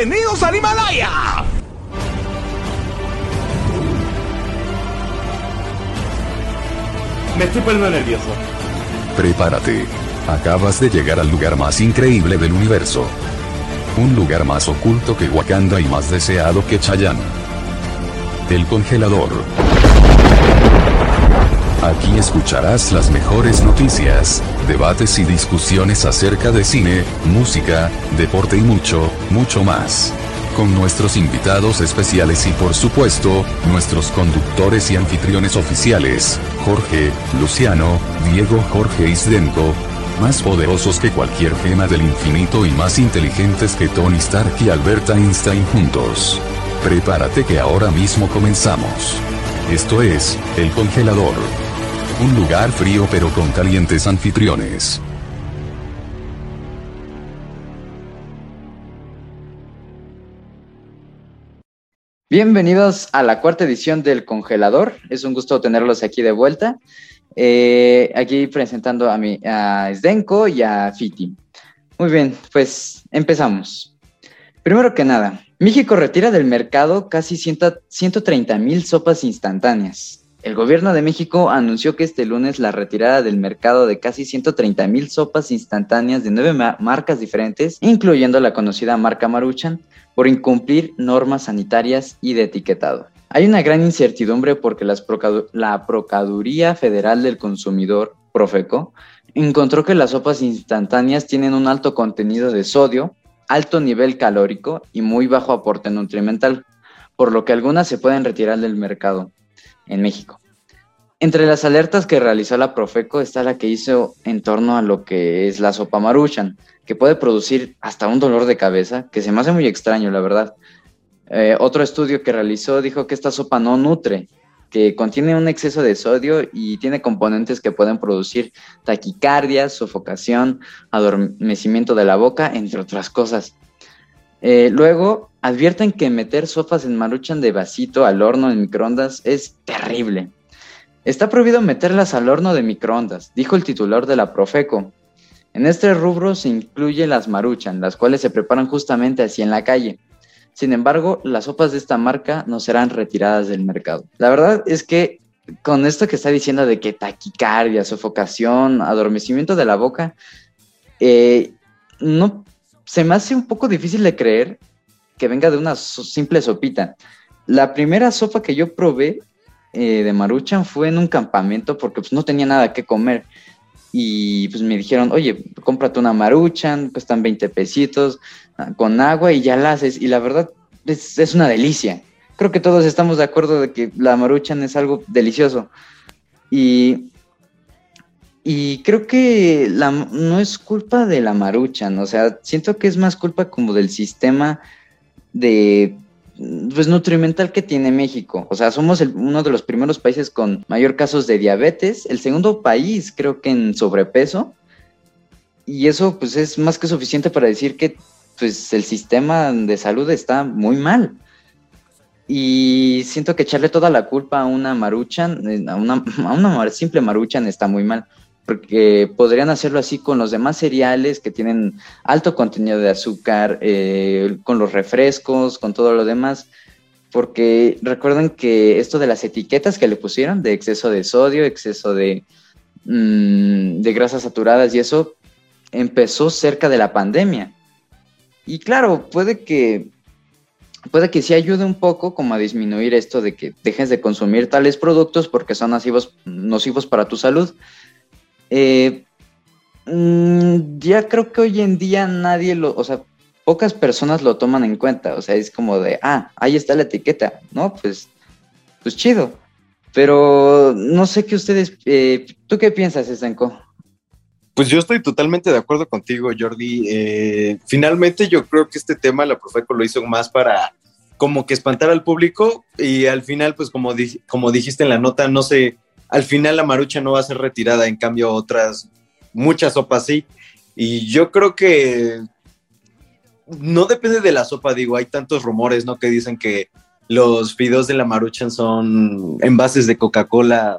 ¡Bienvenidos al Himalaya! Me estoy poniendo nervioso. Prepárate. Acabas de llegar al lugar más increíble del universo. Un lugar más oculto que Wakanda y más deseado que Chayanne. El congelador. Aquí escucharás las mejores noticias, debates y discusiones acerca de cine, música, deporte y mucho, mucho más. Con nuestros invitados especiales y por supuesto, nuestros conductores y anfitriones oficiales, Jorge, Luciano, Diego Jorge Isdenko, más poderosos que cualquier gema del infinito y más inteligentes que Tony Stark y Albert Einstein juntos. Prepárate que ahora mismo comenzamos. Esto es, El Congelador. Un lugar frío pero con calientes anfitriones. Bienvenidos a la cuarta edición del Congelador. Es un gusto tenerlos aquí de vuelta. Eh, aquí presentando a, mi, a Sdenko y a Fiti. Muy bien, pues empezamos. Primero que nada, México retira del mercado casi 130 mil sopas instantáneas. El gobierno de México anunció que este lunes la retirada del mercado de casi 130 mil sopas instantáneas de nueve marcas diferentes, incluyendo la conocida marca Maruchan, por incumplir normas sanitarias y de etiquetado. Hay una gran incertidumbre porque la Procuraduría Federal del Consumidor, Profeco, encontró que las sopas instantáneas tienen un alto contenido de sodio, alto nivel calórico y muy bajo aporte nutrimental, por lo que algunas se pueden retirar del mercado en México. Entre las alertas que realizó la Profeco está la que hizo en torno a lo que es la sopa maruchan, que puede producir hasta un dolor de cabeza, que se me hace muy extraño, la verdad. Eh, otro estudio que realizó dijo que esta sopa no nutre, que contiene un exceso de sodio y tiene componentes que pueden producir taquicardia, sofocación, adormecimiento de la boca, entre otras cosas. Eh, luego, advierten que meter sopas en maruchan de vasito al horno en microondas es terrible. Está prohibido meterlas al horno de microondas, dijo el titular de la Profeco. En este rubro se incluye las maruchan, las cuales se preparan justamente así en la calle. Sin embargo, las sopas de esta marca no serán retiradas del mercado. La verdad es que con esto que está diciendo de que taquicardia, sofocación, adormecimiento de la boca, eh, no se me hace un poco difícil de creer que venga de una simple sopita. La primera sopa que yo probé eh, de maruchan fue en un campamento porque pues, no tenía nada que comer. Y pues me dijeron, oye, cómprate una maruchan, cuestan 20 pesitos, ah, con agua y ya la haces. Y la verdad es, es una delicia. Creo que todos estamos de acuerdo de que la maruchan es algo delicioso. Y y creo que la, no es culpa de la maruchan, o sea, siento que es más culpa como del sistema de pues nutrimental que tiene México. O sea, somos uno de los primeros países con mayor casos de diabetes, el segundo país creo que en sobrepeso. Y eso pues es más que suficiente para decir que pues el sistema de salud está muy mal. Y siento que echarle toda la culpa a una maruchan, eh, a una, a una simple maruchan está muy mal porque podrían hacerlo así con los demás cereales que tienen alto contenido de azúcar, eh, con los refrescos, con todo lo demás, porque recuerden que esto de las etiquetas que le pusieron, de exceso de sodio, exceso de, mm, de grasas saturadas y eso, empezó cerca de la pandemia. Y claro, puede que puede que sí ayude un poco como a disminuir esto de que dejes de consumir tales productos porque son nocivos, nocivos para tu salud, eh, mm, ya creo que hoy en día nadie lo, o sea, pocas personas lo toman en cuenta, o sea, es como de, ah, ahí está la etiqueta, ¿no? Pues, pues chido. Pero no sé qué ustedes, eh, ¿tú qué piensas, Esenco? Pues yo estoy totalmente de acuerdo contigo, Jordi. Eh, finalmente yo creo que este tema la Profeco lo hizo más para como que espantar al público y al final, pues como, como dijiste en la nota, no se al final la marucha no va a ser retirada, en cambio otras, muchas sopas sí. Y yo creo que no depende de la sopa, digo, hay tantos rumores, ¿no? Que dicen que los fideos de la maruchan son envases de Coca-Cola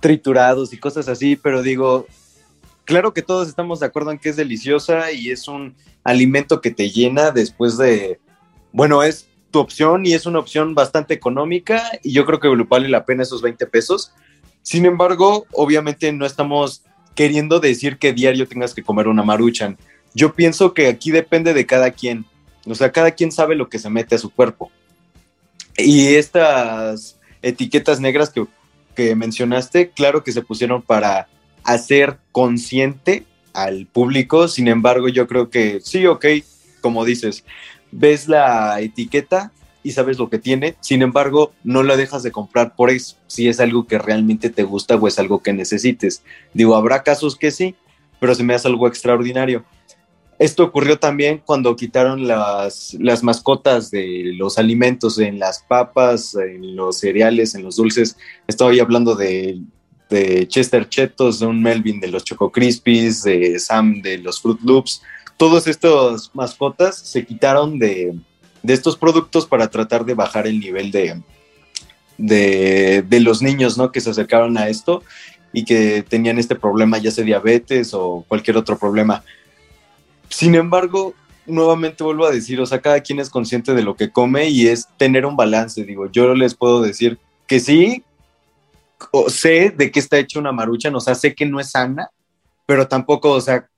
triturados y cosas así, pero digo, claro que todos estamos de acuerdo en que es deliciosa y es un alimento que te llena después de bueno, es tu opción y es una opción bastante económica y yo creo que vale la pena esos 20 pesos. Sin embargo, obviamente no estamos queriendo decir que diario tengas que comer una maruchan. Yo pienso que aquí depende de cada quien. O sea, cada quien sabe lo que se mete a su cuerpo. Y estas etiquetas negras que, que mencionaste, claro que se pusieron para hacer consciente al público. Sin embargo, yo creo que sí, ok, como dices, ves la etiqueta y sabes lo que tiene, sin embargo, no la dejas de comprar por eso, si es algo que realmente te gusta o es algo que necesites. Digo, habrá casos que sí, pero se me hace algo extraordinario. Esto ocurrió también cuando quitaron las, las mascotas de los alimentos en las papas, en los cereales, en los dulces. Estoy hablando de, de Chester Chetos, de un Melvin de los Choco Crispies, de Sam de los Fruit Loops. Todos estos mascotas se quitaron de, de estos productos para tratar de bajar el nivel de, de, los niños, ¿no? Que se acercaron a esto y que tenían este problema, ya sea diabetes o cualquier otro problema. Sin embargo, nuevamente vuelvo a decir, o sea, cada quien es consciente de lo que come y es tener un balance. Digo, yo les puedo decir que sí, o sé de qué está hecha una marucha, o sea, sé que no es sana, pero tampoco, o sea,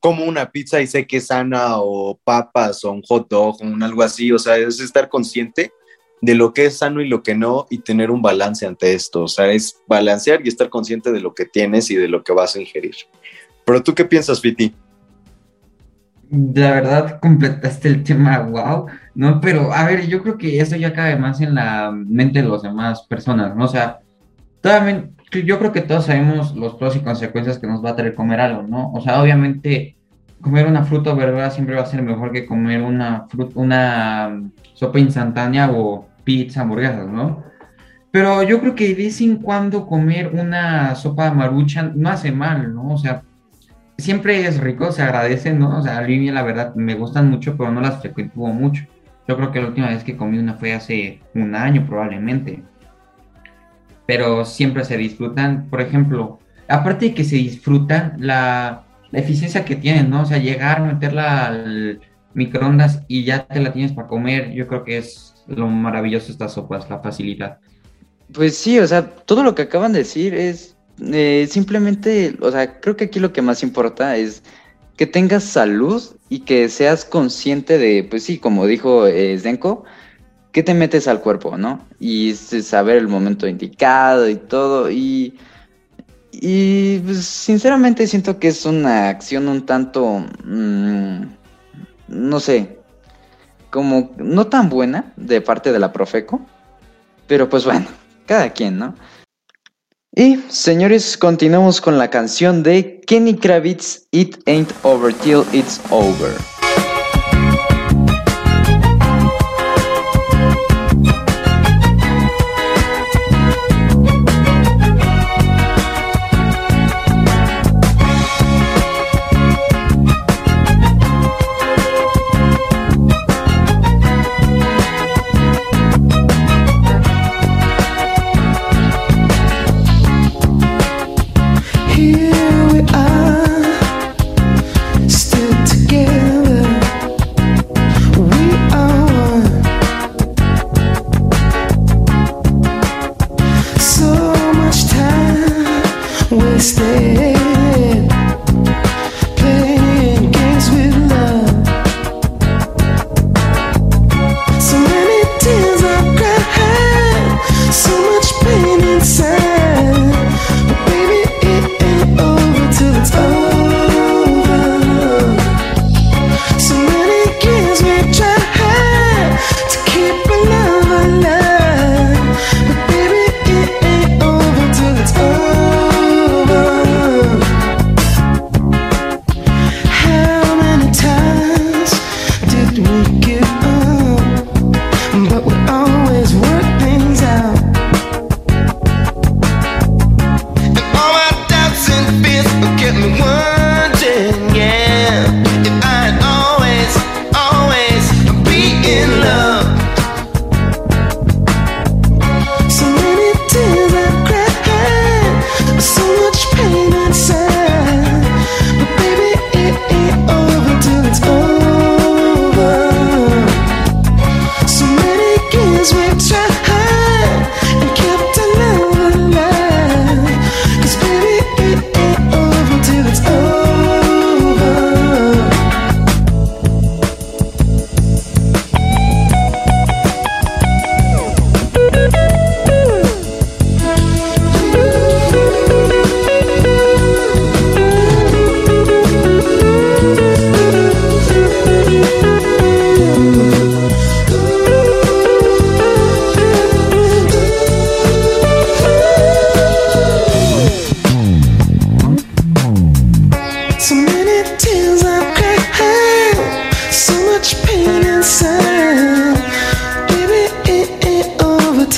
como una pizza y sé que es sana o papas o un hot dog o un algo así, o sea, es estar consciente de lo que es sano y lo que no y tener un balance ante esto, o sea, es balancear y estar consciente de lo que tienes y de lo que vas a ingerir. Pero tú qué piensas, Fiti? La verdad, completaste el tema, wow, ¿no? Pero, a ver, yo creo que eso ya cabe más en la mente de las demás personas, ¿no? O sea, yo creo que todos sabemos los pros y consecuencias que nos va a traer comer algo, ¿no? O sea, obviamente comer una fruta o verdura siempre va a ser mejor que comer una, una mm, sopa instantánea o pizza, hamburguesas, ¿no? Pero yo creo que de vez en cuando comer una sopa marucha no hace mal, ¿no? O sea, siempre es rico, se agradece, ¿no? O sea, a mí la verdad me gustan mucho, pero no las frecuento mucho. Yo creo que la última vez que comí una fue hace un año probablemente. Pero siempre se disfrutan, por ejemplo, aparte de que se disfrutan, la, eficiencia que tienen, ¿no? O sea, llegar, meterla al microondas y ya te la tienes para comer, yo creo que es lo maravilloso de estas sopas, la facilidad. Pues sí, o sea, todo lo que acaban de decir es eh, simplemente, o sea, creo que aquí lo que más importa es que tengas salud y que seas consciente de, pues sí, como dijo eh, Zdenko, que te metes al cuerpo, ¿no? Y saber el momento indicado y todo, y y pues, sinceramente siento que es una acción un tanto, mm, no sé, como no tan buena de parte de la Profeco, pero pues bueno, cada quien, ¿no? Y señores, continuamos con la canción de Kenny Kravitz, It Ain't Over Till It's Over.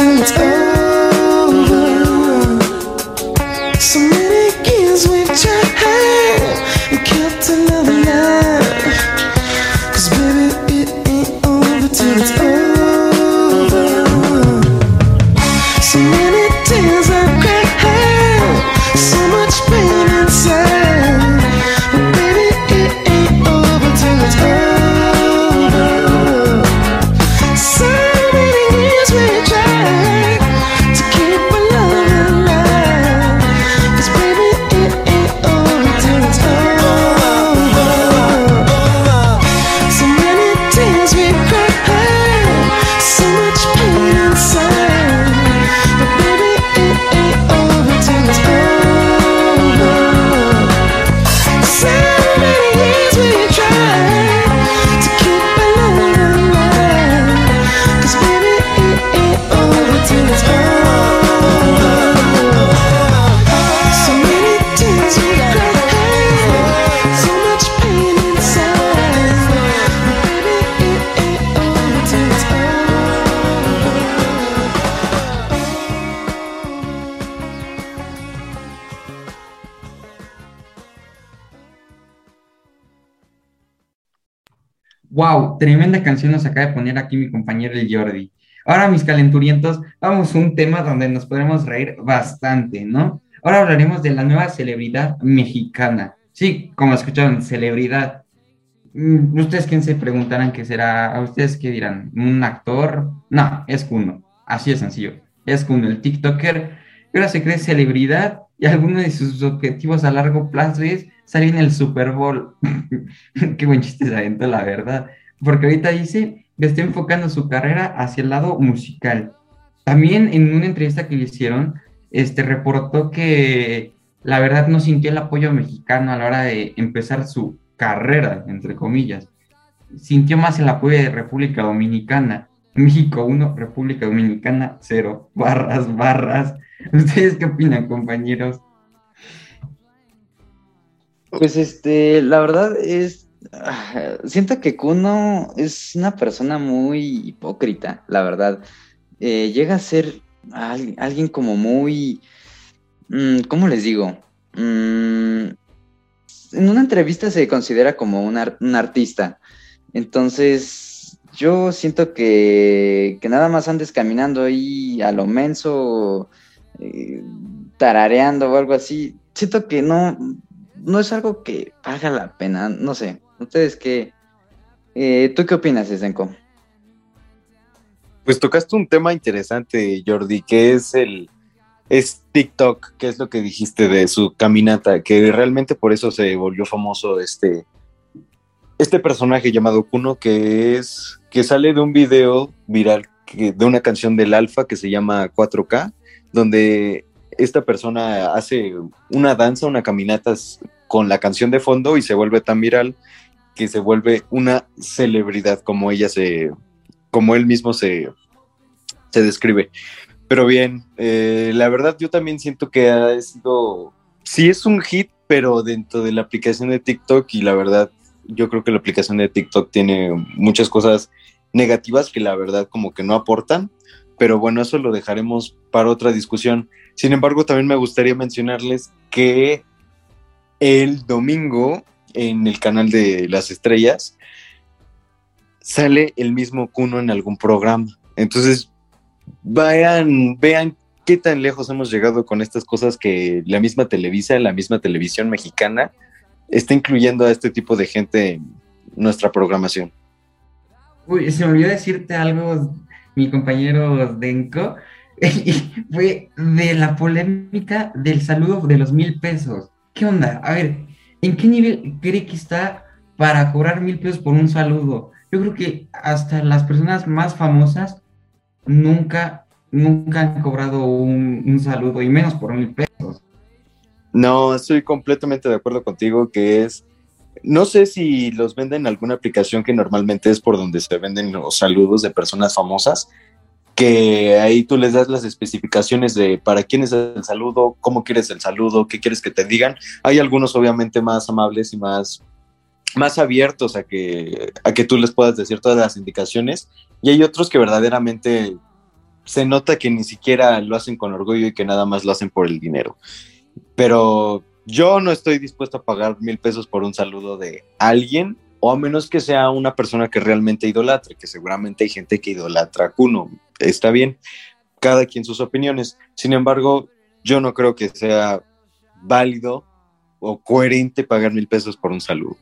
Over till it's tremenda canción nos acaba de poner aquí mi compañero el Jordi. Ahora, mis calenturientos, vamos a un tema donde nos podremos reír bastante, ¿no? Ahora hablaremos de la nueva celebridad mexicana. Sí, como escucharon, celebridad. Mm, ¿Ustedes quién se preguntarán qué será? ¿A ustedes qué dirán? ¿Un actor? No, es Kuno. Así de sencillo. Es Kuno, el TikToker. que ahora se cree celebridad y alguno de sus objetivos a largo plazo es salir en el Super Bowl. Qué buen chiste se aventó, la verdad. Porque ahorita dice que está enfocando su carrera hacia el lado musical. También en una entrevista que le hicieron, este reportó que la verdad no sintió el apoyo mexicano a la hora de empezar su carrera, entre comillas. Sintió más el apoyo de República Dominicana. México 1, República Dominicana 0. Barras, barras. ¿Ustedes qué opinan, compañeros? Pues este, la verdad es, siento que Kuno es una persona muy hipócrita, la verdad. Eh, llega a ser al- alguien como muy, mm, ¿cómo les digo? Mm, en una entrevista se considera como un, ar- un artista. Entonces, yo siento que, que nada más andes caminando ahí a lo menso, eh, tarareando o algo así. Siento que no, no es algo que valga la pena, no sé. ¿Ustedes qué? Eh, ¿Tú qué opinas, Esenko? Pues tocaste un tema interesante, Jordi, que es el es TikTok, que es lo que dijiste de su caminata, que realmente por eso se volvió famoso este este personaje llamado Kuno, que es que sale de un video viral que- de una canción del Alfa que se llama 4K, donde esta persona hace una danza, una caminata con la canción de fondo y se vuelve tan viral que se vuelve una celebridad como ella se, como él mismo se, se describe. Pero bien, eh, la verdad yo también siento que ha sido, sí es un hit, pero dentro de la aplicación de TikTok y la verdad yo creo que la aplicación de TikTok tiene muchas cosas negativas que la verdad como que no aportan, pero bueno, eso lo dejaremos para otra discusión. Sin embargo, también me gustaría mencionarles que el domingo en el canal de las estrellas sale el mismo Kuno en algún programa. Entonces, vayan, vean qué tan lejos hemos llegado con estas cosas que la misma Televisa, la misma televisión mexicana, está incluyendo a este tipo de gente en nuestra programación. Uy, se me olvidó decirte algo, mi compañero Denko, fue de la polémica del saludo de los mil pesos. ¿Qué onda? A ver, ¿en qué nivel cree que está para cobrar mil pesos por un saludo? Yo creo que hasta las personas más famosas nunca, nunca han cobrado un, saludo, y menos por mil pesos. No, estoy completamente de acuerdo contigo que es, no sé si los venden en alguna aplicación que normalmente es por donde se venden los saludos de personas famosas, que ahí tú les das las especificaciones de para quién es el saludo, cómo quieres el saludo, qué quieres que te digan. Hay algunos obviamente más amables y más más abiertos a que, a que tú les puedas decir todas las indicaciones y hay otros que verdaderamente se nota que ni siquiera lo hacen con orgullo y que nada más lo hacen por el dinero. Pero yo no estoy dispuesto a pagar mil pesos por un saludo de alguien, o a menos que sea una persona que realmente idolatre, que seguramente hay gente que idolatra a Kuno. Está bien, cada quien sus opiniones. Sin embargo, yo no creo que sea válido o coherente pagar mil pesos por un saludo.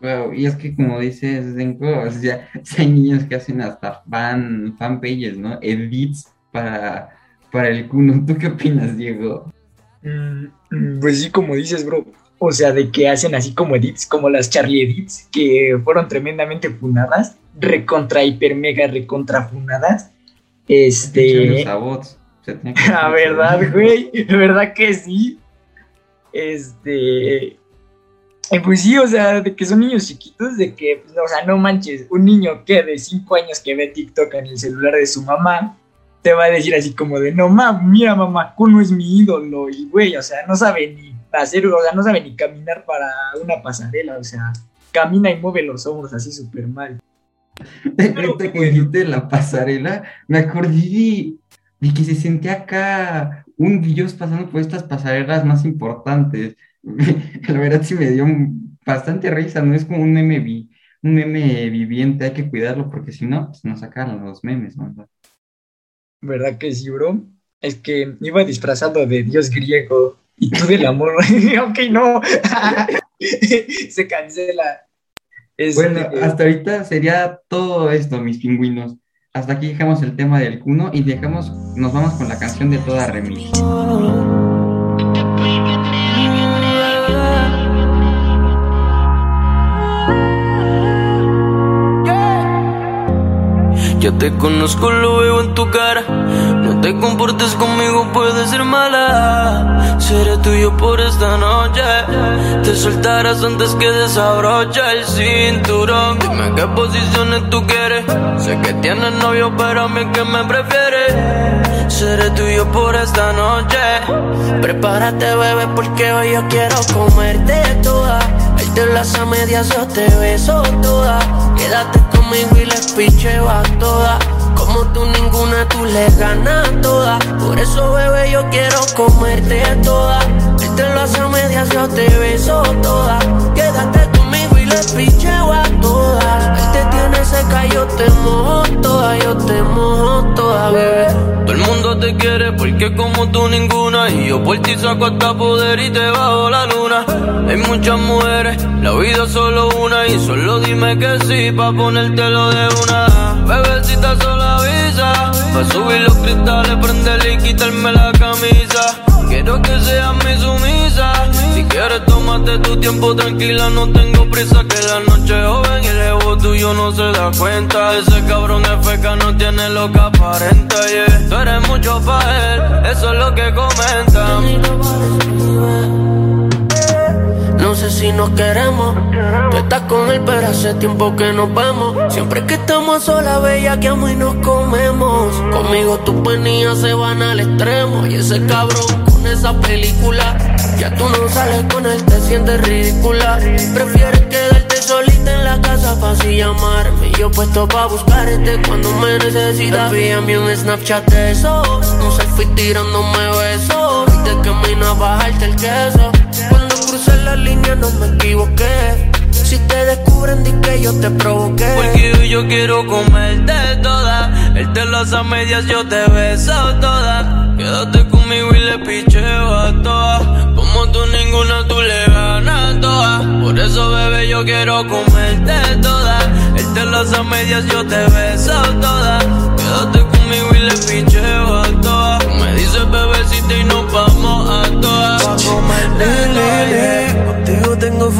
Wow, y es que como dices, Denko, o sea, hay niños que hacen hasta fan, fanpages, ¿no? Edits para, para el Kuno. ¿Tú qué opinas, Diego? Mm, Pues sí, como dices, bro. O sea, de que hacen así como edits, como las Charlie Edits, que fueron tremendamente funadas, recontra, hiper, mega, recontra funadas. Este. La verdad, güey. La verdad que sí. Este. eh, Pues sí, o sea, de que son niños chiquitos, de que, pues, o sea, no manches, un niño que de 5 años que ve TikTok en el celular de su mamá, te va a decir así como de, no mames, mira mamá, Kuno es mi ídolo, y güey, o sea, no sabe ni hacer, o sea, no sabe ni caminar para una pasarela, o sea, camina y mueve los hombros así súper mal. Ahorita que dijiste la pasarela, me acordé de, de que se sentía acá un Dios pasando por estas pasarelas más importantes. La verdad sí me dio bastante risa, no es como un meme, vi- un meme viviente, hay que cuidarlo porque si no, pues nos sacan los memes, ¿no? ¿Verdad que sí, bro? Es que iba disfrazado de dios griego y tú del amor. ok, no. Se cancela. Este, Bueno, hasta ahorita sería todo esto, mis pingüinos. Hasta aquí dejamos el tema del cuno y dejamos, nos vamos con la canción de toda remix. Ya te conozco, lo veo en tu cara. No te comportes conmigo, puede ser mala. Seré tuyo por esta noche. Te soltarás antes que desabroche el cinturón. Dime qué posiciones tú quieres. Sé que tienes novio, pero a mí que me prefieres. Seré tuyo por esta noche. Prepárate, bebé, porque hoy yo quiero comerte toda. Te las a medias, yo te beso toda. Quédate conmigo y les picheo a todas. Como tú ninguna, tú le ganas toda. Por eso, bebé, yo quiero comerte toda. Él te lo hace a medias, yo te beso toda. Quédate les picheo a todas. Él te tiene seca, yo te mojo toda, yo te mojo toda, bebé. Todo el mundo te quiere porque como tú ninguna. Y yo por ti saco hasta poder y te bajo la luna. Hay muchas mujeres, la vida es solo una. Y solo dime que sí, pa' ponértelo de una. Bebecita solo avisa. Pa' subir los cristales, prenderle y quitarme la camisa. Quiero que seas mi sumisa. Quieres, tómate tu tiempo tranquila. No tengo prisa, que la noche joven y el ego tuyo no se da cuenta. Ese cabrón es feca, no tiene lo que aparenta. Yeah. Tú eres mucho pa' él, eso es lo que comentan. No sé si nos queremos. Tú estás con él, pero hace tiempo que nos vemos. Siempre que estamos solas, bella, que amo y nos comemos. Conmigo tus penías se van al extremo. Y ese cabrón esa película. Ya tú no sales con él, te sientes ridícula. Prefieres quedarte solita en la casa para así llamarme. Yo puesto pa' buscarte cuando me necesitas. Envíame un Snapchat de esos. Un selfie tirándome besos. Y te camino a bajarte el queso. Cuando crucé la línea no me equivoqué. Si te descubren, di que yo te provoqué. Porque yo quiero comerte toda. Él te las a medias, yo te beso toda. Quédate conmigo y le picheo a todas. Como tú ninguna, tú le ganas todas. Por eso, bebé, yo quiero comerte toda. Él te las a medias, yo te beso toda. Quédate conmigo y le picheo a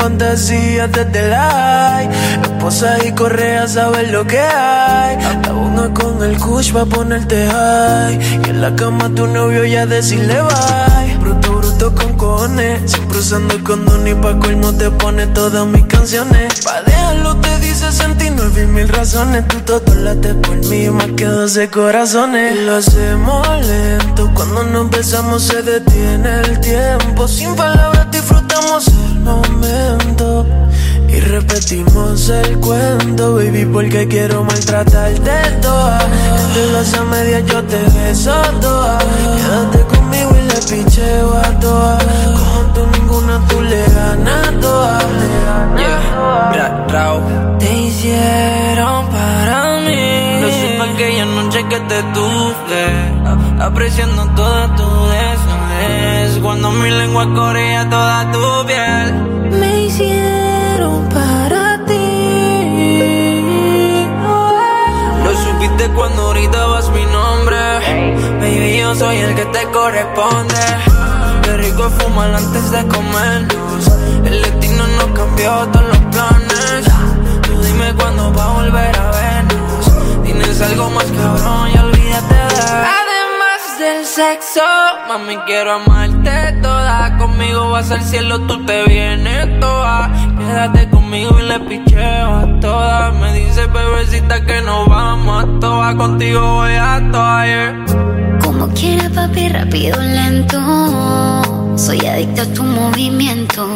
fantasías desde la Esposas y correas, sabes lo que hay. La una con el kush va a ponerte high. Y en la cama tu novio ya decirle bye. Siempre usando condón y pa' colmo te pone todas mis canciones. Pa' dejarlo te dice 69 mil razones. Tú todo late por mí, más que 12 corazones. Y lo hacemos lento. Cuando nos besamos se detiene el tiempo. Sin palabras disfrutamos el momento. Y repetimos el cuento, baby, porque quiero maltratarte toda. Entre las a medias yo te beso toda. Quédate conmigo y picheo a todas. Como tú ninguna, tú le ganas toda. Yeah, mira, Rao. Te hicieron para mí. Lo supe aquella noche que te tuve. Apreciando toda tu desnudez. Cuando mi lengua corría toda tu piel. Me hicieron para ti. Lo supiste cuando. Baby, yo soy el que te corresponde. Qué rico fumar antes de comernos. El destino no cambió todos los planes. Tú dime cuándo va a volver a vernos. Tienes algo más cabrón y olvídate de. Además del sexo, mami, quiero amarte toda. Conmigo vas al cielo, tú te vienes toda. Quédate conmigo y le picheo a todas. Me dice bebecita que nos vamos a todas. Contigo voy a todas, yeah. Papi, rápido, lento. Soy adicta a tu movimiento.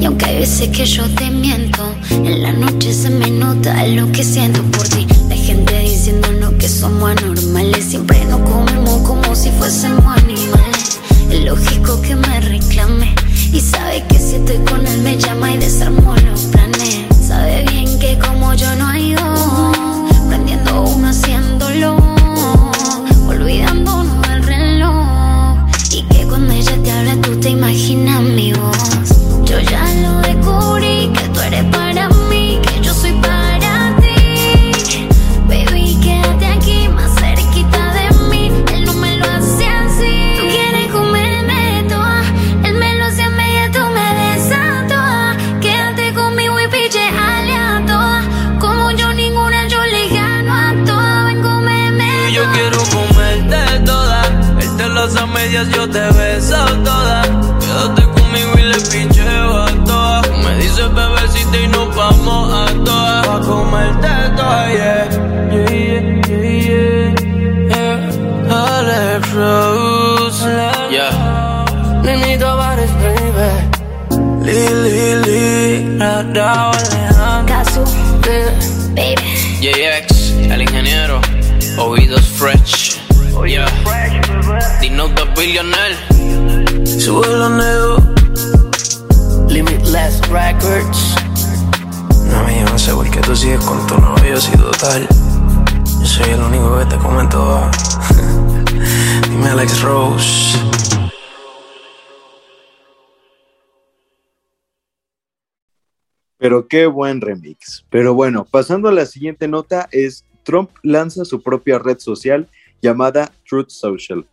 Y aunque hay veces que yo te miento, en la noche se me nota lo que siento por ti. La gente diciéndonos que somos anormales. Siempre nos comemos como si fuésemos animales. Es lógico que me reclame. Y sabe que si estoy con él me llama y desarmo los planes. Sabe bien que como yo no hay dos. Prendiendo uno haciéndolo. Te imaginas mi voz. Yo ya lo descubrí que tú eres para mí, que yo soy para ti. Baby, quédate aquí más cerquita de mí. Él no me lo hace así. Tú quieres comerme toda. Él me lo hace a media, tú me besas toda. Quédate conmigo y piche a toda. Como yo ninguna, yo le gano a toda. Ven, cómeme Y yo quiero comerte toda. Él te las a medias, yo Alejandro. Casu, baby. JX, el ingeniero, oídos fresh. Yeah. Dino the billionaire. Suelo negro. Limitless Records. No me no sé por qué tú sigues con tu novio si total. Yo soy el único que te comentó. Dime Alex Rose. Pero qué buen remix. Pero bueno, pasando a la siguiente nota es Trump lanza su propia red social llamada Truth Social.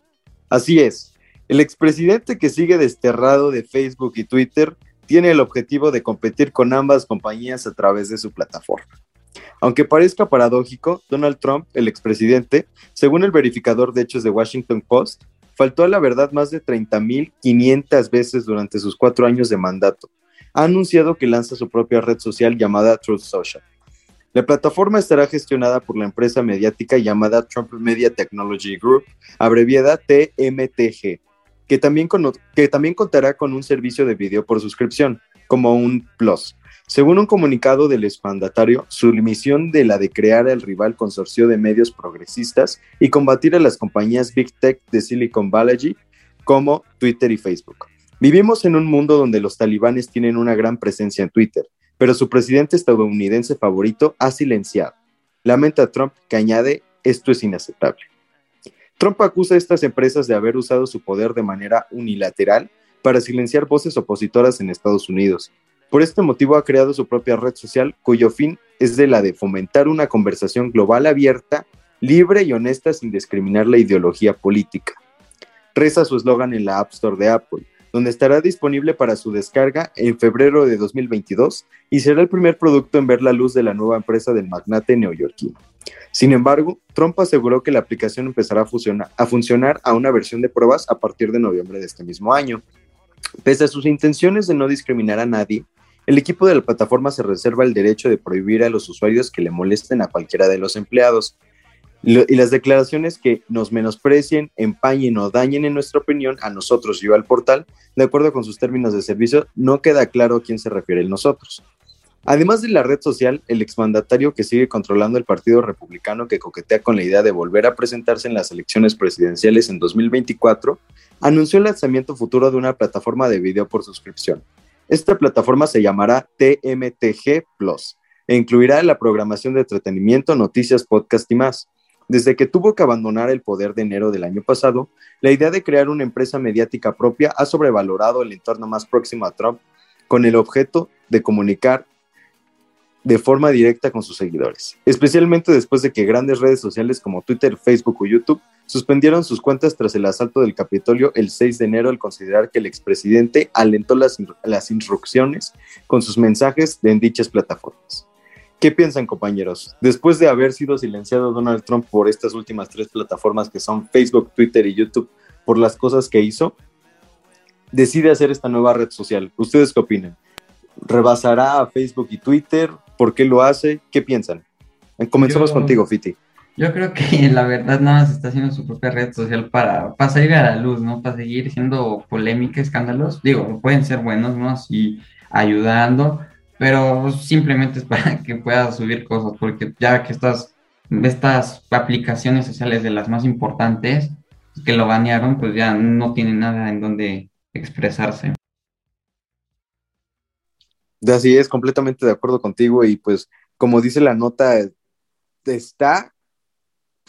Así es, el expresidente que sigue desterrado de Facebook y Twitter tiene el objetivo de competir con ambas compañías a través de su plataforma. Aunque parezca paradójico, Donald Trump, el expresidente, según el verificador de hechos de Washington Post, faltó a la verdad más de 30.500 veces durante sus cuatro años de mandato. Ha anunciado que lanza su propia red social llamada Truth Social. La plataforma estará gestionada por la empresa mediática llamada Trump Media Technology Group, abreviada TMTG, que también, que también contará con un servicio de video por suscripción, como un Plus. Según un comunicado del exmandatario, su misión de la de crear el rival consorcio de medios progresistas y combatir a las compañías Big Tech de Silicon Valley como Twitter y Facebook. Vivimos en un mundo donde los talibanes tienen una gran presencia en Twitter, pero su presidente estadounidense favorito ha silenciado. Lamenta Trump que añade, esto es inaceptable. Trump acusa a estas empresas de haber usado su poder de manera unilateral para silenciar voces opositoras en Estados Unidos. Por este motivo ha creado su propia red social cuyo fin es de la de fomentar una conversación global abierta, libre y honesta sin discriminar la ideología política. Reza su eslogan en la App Store de Apple, donde estará disponible para su descarga en febrero de 2022 y será el primer producto en ver la luz de la nueva empresa del magnate neoyorquino. Sin embargo, Trump aseguró que la aplicación empezará a, a funcionar a una versión de pruebas a partir de noviembre de este mismo año. Pese a sus intenciones de no discriminar a nadie, el equipo de la plataforma se reserva el derecho de prohibir a los usuarios que le molesten a cualquiera de los empleados. Y las declaraciones que nos menosprecien, empañen o dañen en nuestra opinión a nosotros y al portal, de acuerdo con sus términos de servicio, no queda claro a quién se refiere el nosotros. Además de la red social, el exmandatario que sigue controlando el Partido Republicano que coquetea con la idea de volver a presentarse en las elecciones presidenciales en 2024, anunció el lanzamiento futuro de una plataforma de video por suscripción. Esta plataforma se llamará TMTG Plus e incluirá la programación de entretenimiento, noticias, podcast y más. Desde que tuvo que abandonar el poder de enero del año pasado, la idea de crear una empresa mediática propia ha sobrevalorado el entorno más próximo a Trump con el objeto de comunicar de forma directa con sus seguidores, especialmente después de que grandes redes sociales como Twitter, Facebook o YouTube suspendieron sus cuentas tras el asalto del Capitolio el 6 de enero al considerar que el expresidente alentó las, las instrucciones con sus mensajes en dichas plataformas. ¿Qué piensan compañeros? Después de haber sido silenciado Donald Trump por estas últimas tres plataformas que son Facebook, Twitter y YouTube por las cosas que hizo, decide hacer esta nueva red social. ¿Ustedes qué opinan? ¿Rebasará a Facebook y Twitter? ¿Por qué lo hace? ¿Qué piensan? Comenzamos Yo- contigo, Fiti. Yo creo que la verdad nada más está haciendo su propia red social para, para salir a la luz, ¿no? Para seguir siendo polémica, escándalos. Digo, pueden ser buenos, ¿no? Así ayudando, pero simplemente es para que pueda subir cosas, porque ya que estas, estas aplicaciones sociales de las más importantes que lo banearon, pues ya no tiene nada en donde expresarse. Así es, completamente de acuerdo contigo y pues como dice la nota, está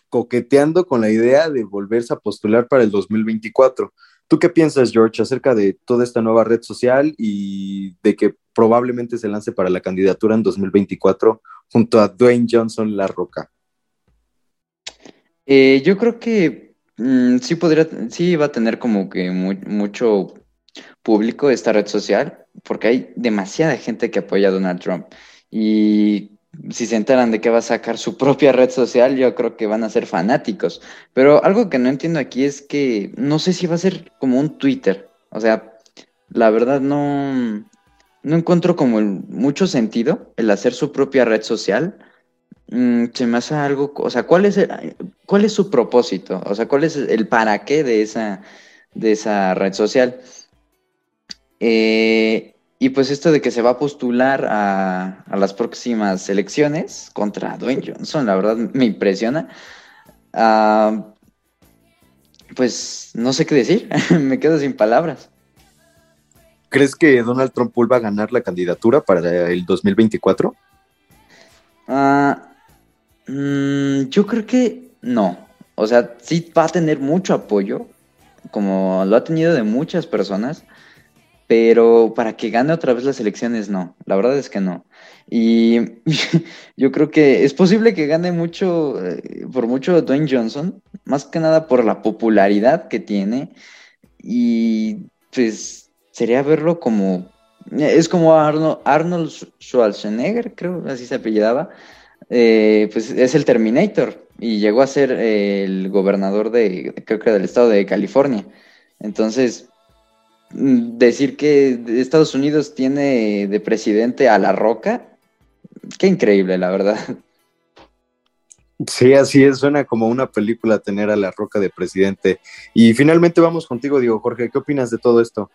coqueteando con la idea de volverse a postular para el 2024. ¿Tú qué piensas, George, acerca de toda esta nueva red social y de que probablemente se lance para la candidatura en 2024 junto a Dwayne Johnson La Roca? Eh, yo creo que mm, sí podría, sí va a tener como que mu- mucho público esta red social, porque hay demasiada gente que apoya a Donald Trump. Y si se enteran de que va a sacar su propia red social, yo creo que van a ser fanáticos. Pero algo que no entiendo aquí es que no sé si va a ser como un Twitter. O sea, la verdad no, no encuentro como mucho sentido el hacer su propia red social. Mm, se me hace algo, o sea, ¿cuál es el- cuál es su propósito? O sea, ¿cuál es el para qué de esa, de esa red social? Eh, y pues esto de que se va a postular a, a las próximas elecciones contra Dwayne Johnson, la verdad me impresiona. Ah, pues no sé qué decir, me quedo sin palabras. ¿Crees que Donald Trump vuelva a ganar la candidatura para el 2024? Ah, mm, yo creo que no. O sea, sí va a tener mucho apoyo, como lo ha tenido de muchas personas, pero para que gane otra vez las elecciones, no. La verdad es que no. Y yo creo que es posible que gane mucho, eh, por mucho Dwayne Johnson, más que nada por la popularidad que tiene. Y pues sería verlo como es como Arno- Arnold Schwarzenegger, creo, así se apellidaba. Eh, pues es el Terminator y llegó a ser eh, el gobernador de, creo que del estado de California. Entonces, decir que Estados Unidos tiene de presidente a La Roca, qué increíble, la verdad. Sí, así es, suena como una película tener a La Roca de presidente. Y finalmente vamos contigo, Diego Jorge, ¿qué opinas de todo esto?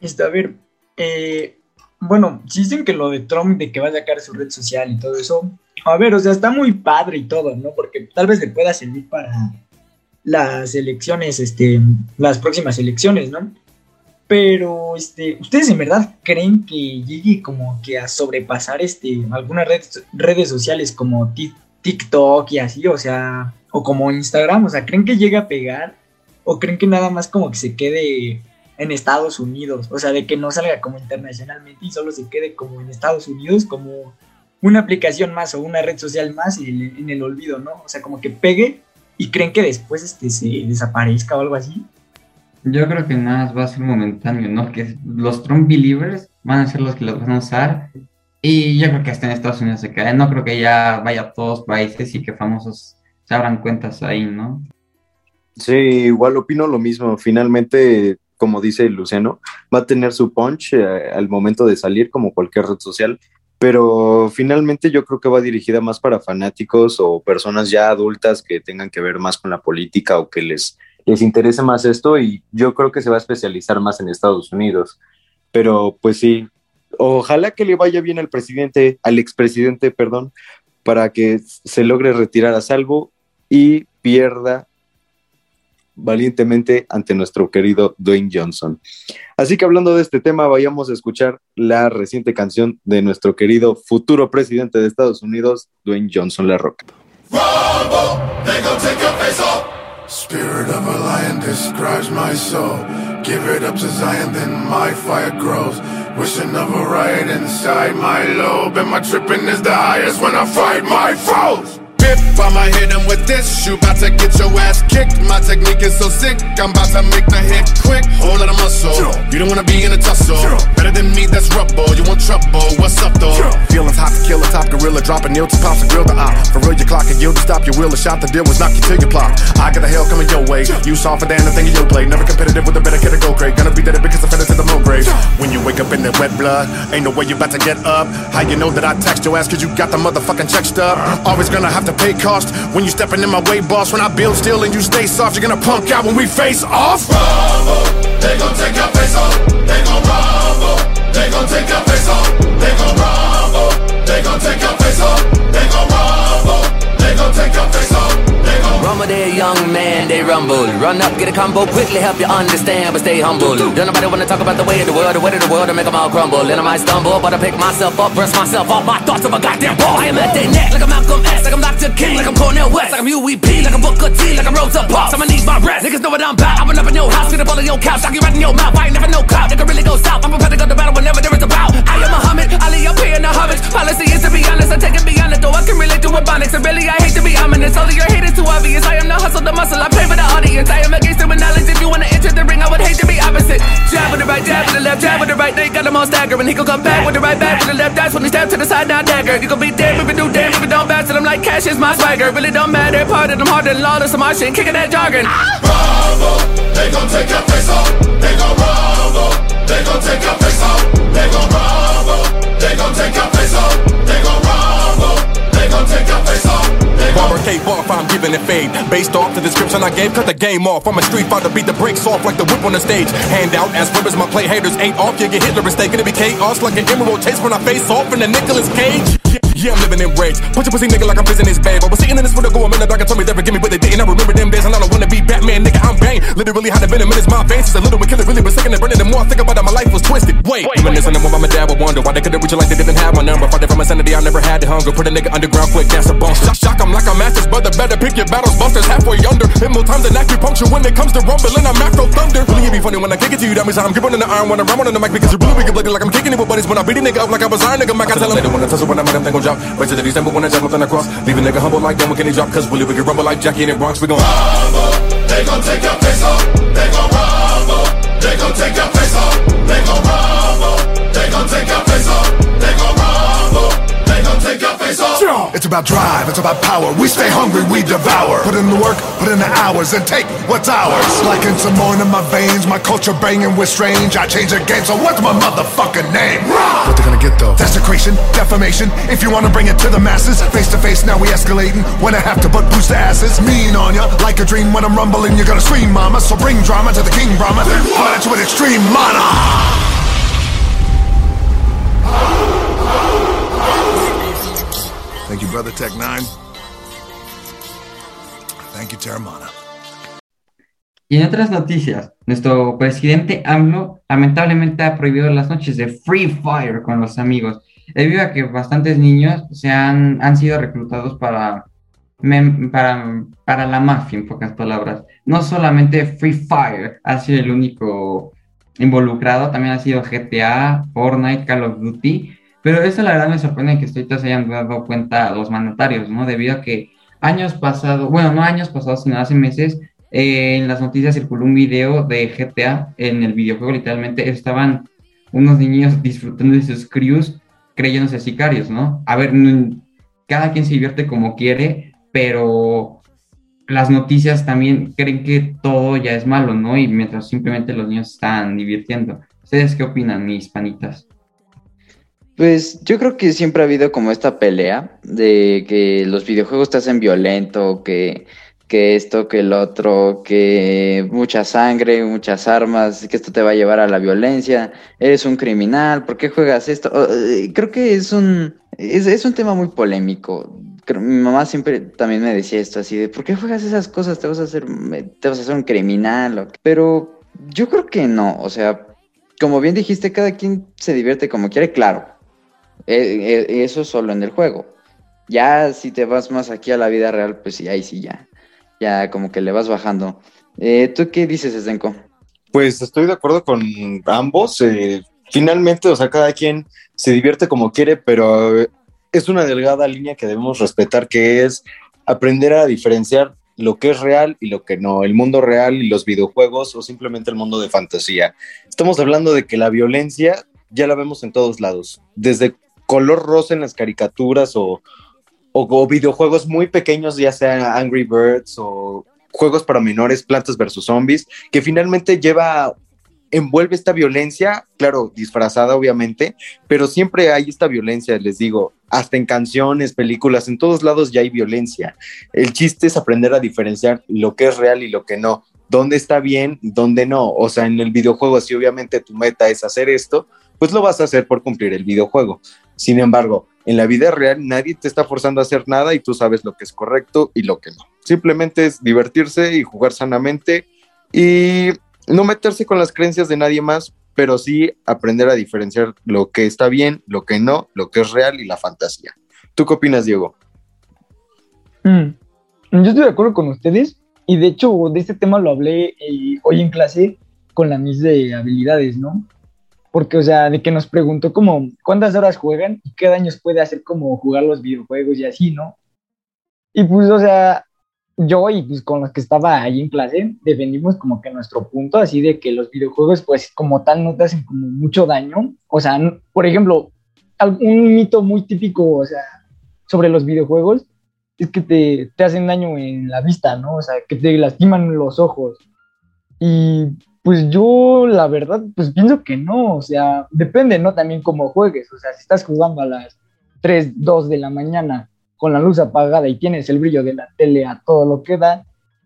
Este, a ver, eh, bueno, si dicen que lo de Trump, de que va a sacar su red social y todo eso, a ver, o sea, está muy padre y todo, ¿no? Porque tal vez le pueda servir para las elecciones, este, las próximas elecciones, ¿no? Pero, este, ¿ustedes en verdad creen que llegue como que a sobrepasar, este, algunas redes, redes sociales como Tik- TikTok y así, o sea, o como Instagram, o sea, ¿creen que llegue a pegar? ¿O creen que nada más como que se quede en Estados Unidos, o sea, de que no salga como internacionalmente y solo se quede como en Estados Unidos, como una aplicación más o una red social más en el, en el olvido, ¿no? O sea, como que pegue y creen que después este, se desaparezca o algo así. Yo creo que nada más va a ser momentáneo, ¿no? Que los Trump believers van a ser los que los van a usar. Y yo creo que hasta en Estados Unidos se cae. No creo que ya vaya a todos países y que famosos se abran cuentas ahí, ¿no? Sí, igual opino lo mismo. Finalmente, como dice Luciano, va a tener su punch eh, al momento de salir como cualquier red social, pero finalmente yo creo que va dirigida más para fanáticos o personas ya adultas que tengan que ver más con la política o que les, les interese más esto y yo creo que se va a especializar más en Estados Unidos. Pero pues sí, ojalá que le vaya bien al presidente, al expresidente, perdón, para que se logre retirar a salvo y pierda valientemente ante nuestro querido Dwayne Johnson. Así que hablando de este tema, vayamos a escuchar la reciente canción de nuestro querido futuro presidente de Estados Unidos, Dwayne Johnson La Roca. Bip, I'ma hit him with this. You about to get your ass kicked. My technique is so sick, I'm about to make the hit quick. Whole lot of muscle. You don't wanna be in a tussle. Better than me, that's rubble. You want trouble? What's up though? Feelings hot to kill a top gorilla, dropping nail to pops and grill the op. For real, your clock and yield to stop your wheel. A shot the deal was knock you till you plop. I got the hell coming your way. You soft for than the thing in your play. Never competitive with a better kid to go great. Gonna be there because I fed it to the low grade. When you wake up in that wet blood, ain't no way you about to get up. How you know that I text your ass cause you got the motherfucking check stub? Uh-huh. Always gonna have to pay cost when you stepping in my way, boss. When I build still and you stay soft, you're gonna punk out when we face off. They gon' take your face off. They gon' rumble. They gon' take your face off. They gon' rumble. They gon' take your face off. They gon' rumble. They gon' take your face off. Rumble there, young man, they rumble. Run up, get a combo, quickly help you understand, but stay humble. Don't nobody wanna talk about the way of the world, the way of the world, to make them all crumble. And I might stumble, but I pick myself up, brush myself off my thoughts of a goddamn ball. I am at their neck, like I'm Malcolm X, like I'm Dr. King, like I'm Cornel West, like I'm UEP, like I'm Booker T, like I'm Rosa Parks. I'ma need my rest. Niggas know what I'm about. I run up in your house, get up all in your couch, knock you right in your mouth. I ain't never no clout, nigga really go south. I'm prepared to go to battle whenever there is a bout. I am Muhammad, Ali up here in the homage. Policy is to be honest, I take it beyond it, though I can relate to Ebonics. And really, I hate to be ominous. All of your hate is too obvious. I am the hustle, the muscle. I pay for the audience. I am against with knowledge. If you wanna enter the ring, I would hate to be opposite. Jab with the right, jab with the left, jab with the right. They got them all staggering. He gon' come back with the right back with the left. That's when he step to the side, now dagger. You gon' be dead if you do damn if you don't bounce. And I'm like, cash is my swagger. Really don't matter. Part of them harder than lawless. I'm shit, kicking that jargon. rumble. They gon' take your face off. They gon' rumble. They gon' take your face off. They gon' rumble. They gon' take your face off. They gon' rumble. They gon' take your face off. They K tape off, I'm giving it fade. Based off the description I gave, cut the game off. I'm a street fighter, beat the brakes off like the whip on the stage. Hand out as rivers, my play haters ain't off. You get Hitler mistaken to be chaos like an emerald chase when I face off in the Nicolas Cage. Yeah, I'm living in rage. Punch a pussy nigga like I'm prison his babe. I was sitting in this for the go, in the dark and told me never give me but they didn't. I remember them days and I don't wanna be Batman, nigga. I'm Bane. Literally had the venom in his mind veins. Since a little bit killer, really been sick and burning. The more I think about it, my life was twisted. Wait, reminiscing of what my dad would wonder why they couldn't reach it like they didn't have my number. Fighting from insanity, I never had the hunger. Put a nigga underground quick, that's a bone. Shock, shock, I'm like a master's brother. Better pick your battles, busters halfway under. Hit more times than acupuncture when it comes to rumbling. I'm macro thunder. Really, it be funny when I kick it to you. That means I'm gripping on the iron when I run on the mic because you're really wicked looking like I'm kicking it with buddies. When I beat a nigga up like I was iron, nigga, Mac, I tell him. They don't wanna tussle when I make them think gon' drop. Wait till the December when I jump nothing across. Leave a nigga humble like them can he drop? Cause really, we can rumble like Jackie in the Bronx. We gon' rumble. They gon' take your face off. They gon' rumble. They gon' take your face off. They gon' rumble. They gon' take your face off. It's about drive, it's about power. We stay hungry, we devour. Put in the work, put in the hours, and take what's ours. Like in Simone in my veins, my culture banging with strange. I change the game, so what's my motherfucking name? What they gonna get though? Desecration, defamation. If you wanna bring it to the masses, face to face, now we escalating. When I have to butt boost the asses, mean on ya. Like a dream when I'm rumbling, you're gonna scream, mama. So bring drama to the king, Brahma. Then flood it with extreme mana. Brother Tech Nine. Thank you, Terramana. Y en otras noticias, nuestro presidente AMLO lamentablemente ha prohibido las noches de Free Fire con los amigos, debido a que bastantes niños se han, han sido reclutados para, para, para la mafia, en pocas palabras. No solamente Free Fire ha sido el único involucrado, también ha sido GTA, Fortnite, Call of Duty, pero eso la verdad me sorprende que ahorita se hayan dado cuenta los mandatarios, ¿no? Debido a que años pasados, bueno, no años pasados, sino hace meses, eh, en las noticias circuló un video de GTA, en el videojuego literalmente estaban unos niños disfrutando de sus crews creyéndose sicarios, ¿no? A ver, cada quien se divierte como quiere, pero las noticias también creen que todo ya es malo, ¿no? Y mientras simplemente los niños están divirtiendo. ¿Ustedes qué opinan, mis panitas? Pues yo creo que siempre ha habido como esta pelea de que los videojuegos te hacen violento, que que esto, que el otro, que mucha sangre, muchas armas, que esto te va a llevar a la violencia, eres un criminal, ¿por qué juegas esto? Eh, creo que es un, es, es un tema muy polémico. Mi mamá siempre también me decía esto así de, ¿por qué juegas esas cosas? Te vas a hacer, te vas a hacer un criminal. o qué?". Pero yo creo que no, o sea, como bien dijiste, cada quien se divierte como quiere, claro. Eh, eh, eso solo en el juego. Ya si te vas más aquí a la vida real, pues sí, ahí sí ya. Ya como que le vas bajando. Eh, ¿Tú qué dices, Esdenko? Pues estoy de acuerdo con ambos. eh, finalmente, o sea, cada quien se divierte como quiere, pero eh, es una delgada línea que debemos respetar, que es aprender a diferenciar lo que es real y lo que no, el mundo real y los videojuegos o simplemente el mundo de fantasía. Estamos hablando de que la violencia ya la vemos en todos lados, desde color rosa en las caricaturas o, o, videojuegos muy pequeños, ya sea Angry Birds o juegos para menores, Plantas versus Zombies, que finalmente lleva, envuelve esta violencia, claro, disfrazada obviamente, pero siempre hay esta violencia, les digo, hasta en canciones, películas, en todos lados ya hay violencia. El chiste es aprender a diferenciar lo que es real y lo que no, dónde está bien, dónde no. O sea, en el videojuego, si obviamente tu meta es hacer esto, pues lo vas a hacer por cumplir el videojuego. Sin embargo, en la vida real nadie te está forzando a hacer nada y tú sabes lo que es correcto y lo que no. Simplemente es divertirse y jugar sanamente y no meterse con las creencias de nadie más, pero sí aprender a diferenciar lo que está bien, lo que no, lo que es real y la fantasía. ¿Tú qué opinas, Diego? Mm. Yo estoy de acuerdo con ustedes y de hecho de este tema lo hablé eh, hoy en clase con la Miss de habilidades, ¿no? Porque, o sea, de que nos preguntó como cuántas horas juegan y qué daños puede hacer como jugar los videojuegos y así, ¿no? Y pues, o sea, yo y pues con los que estaba ahí en clase defendimos como que nuestro punto, así de que los videojuegos pues como tal no te hacen como mucho daño. O sea, n- por ejemplo, un mito muy típico, o sea, sobre los videojuegos es que te, te hacen daño en la vista, ¿no? O sea, que te lastiman los ojos. Y pues yo, la verdad, pues pienso que no, o sea, depende, ¿no? También cómo juegues, o sea, si estás jugando a las 3, 2 de la mañana con la luz apagada y tienes el brillo de la tele a todo lo que da,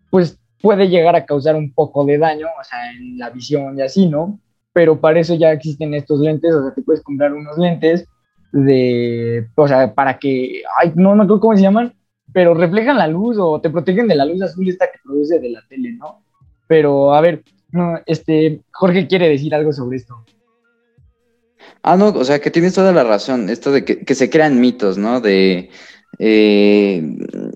pues puede llegar a causar un poco de daño, o sea, en la visión y así, ¿no? Pero para eso ya existen estos lentes, o sea, te puedes comprar unos lentes de, o sea, para que, ay, no, no creo cómo se llaman, pero reflejan la luz o te protegen de la luz azul esta que produce de la tele, ¿no? Pero, a ver, no, este, Jorge quiere decir algo sobre esto. Ah, no, o sea, que tienes toda la razón. Esto de que, que se crean mitos, ¿no? De, eh,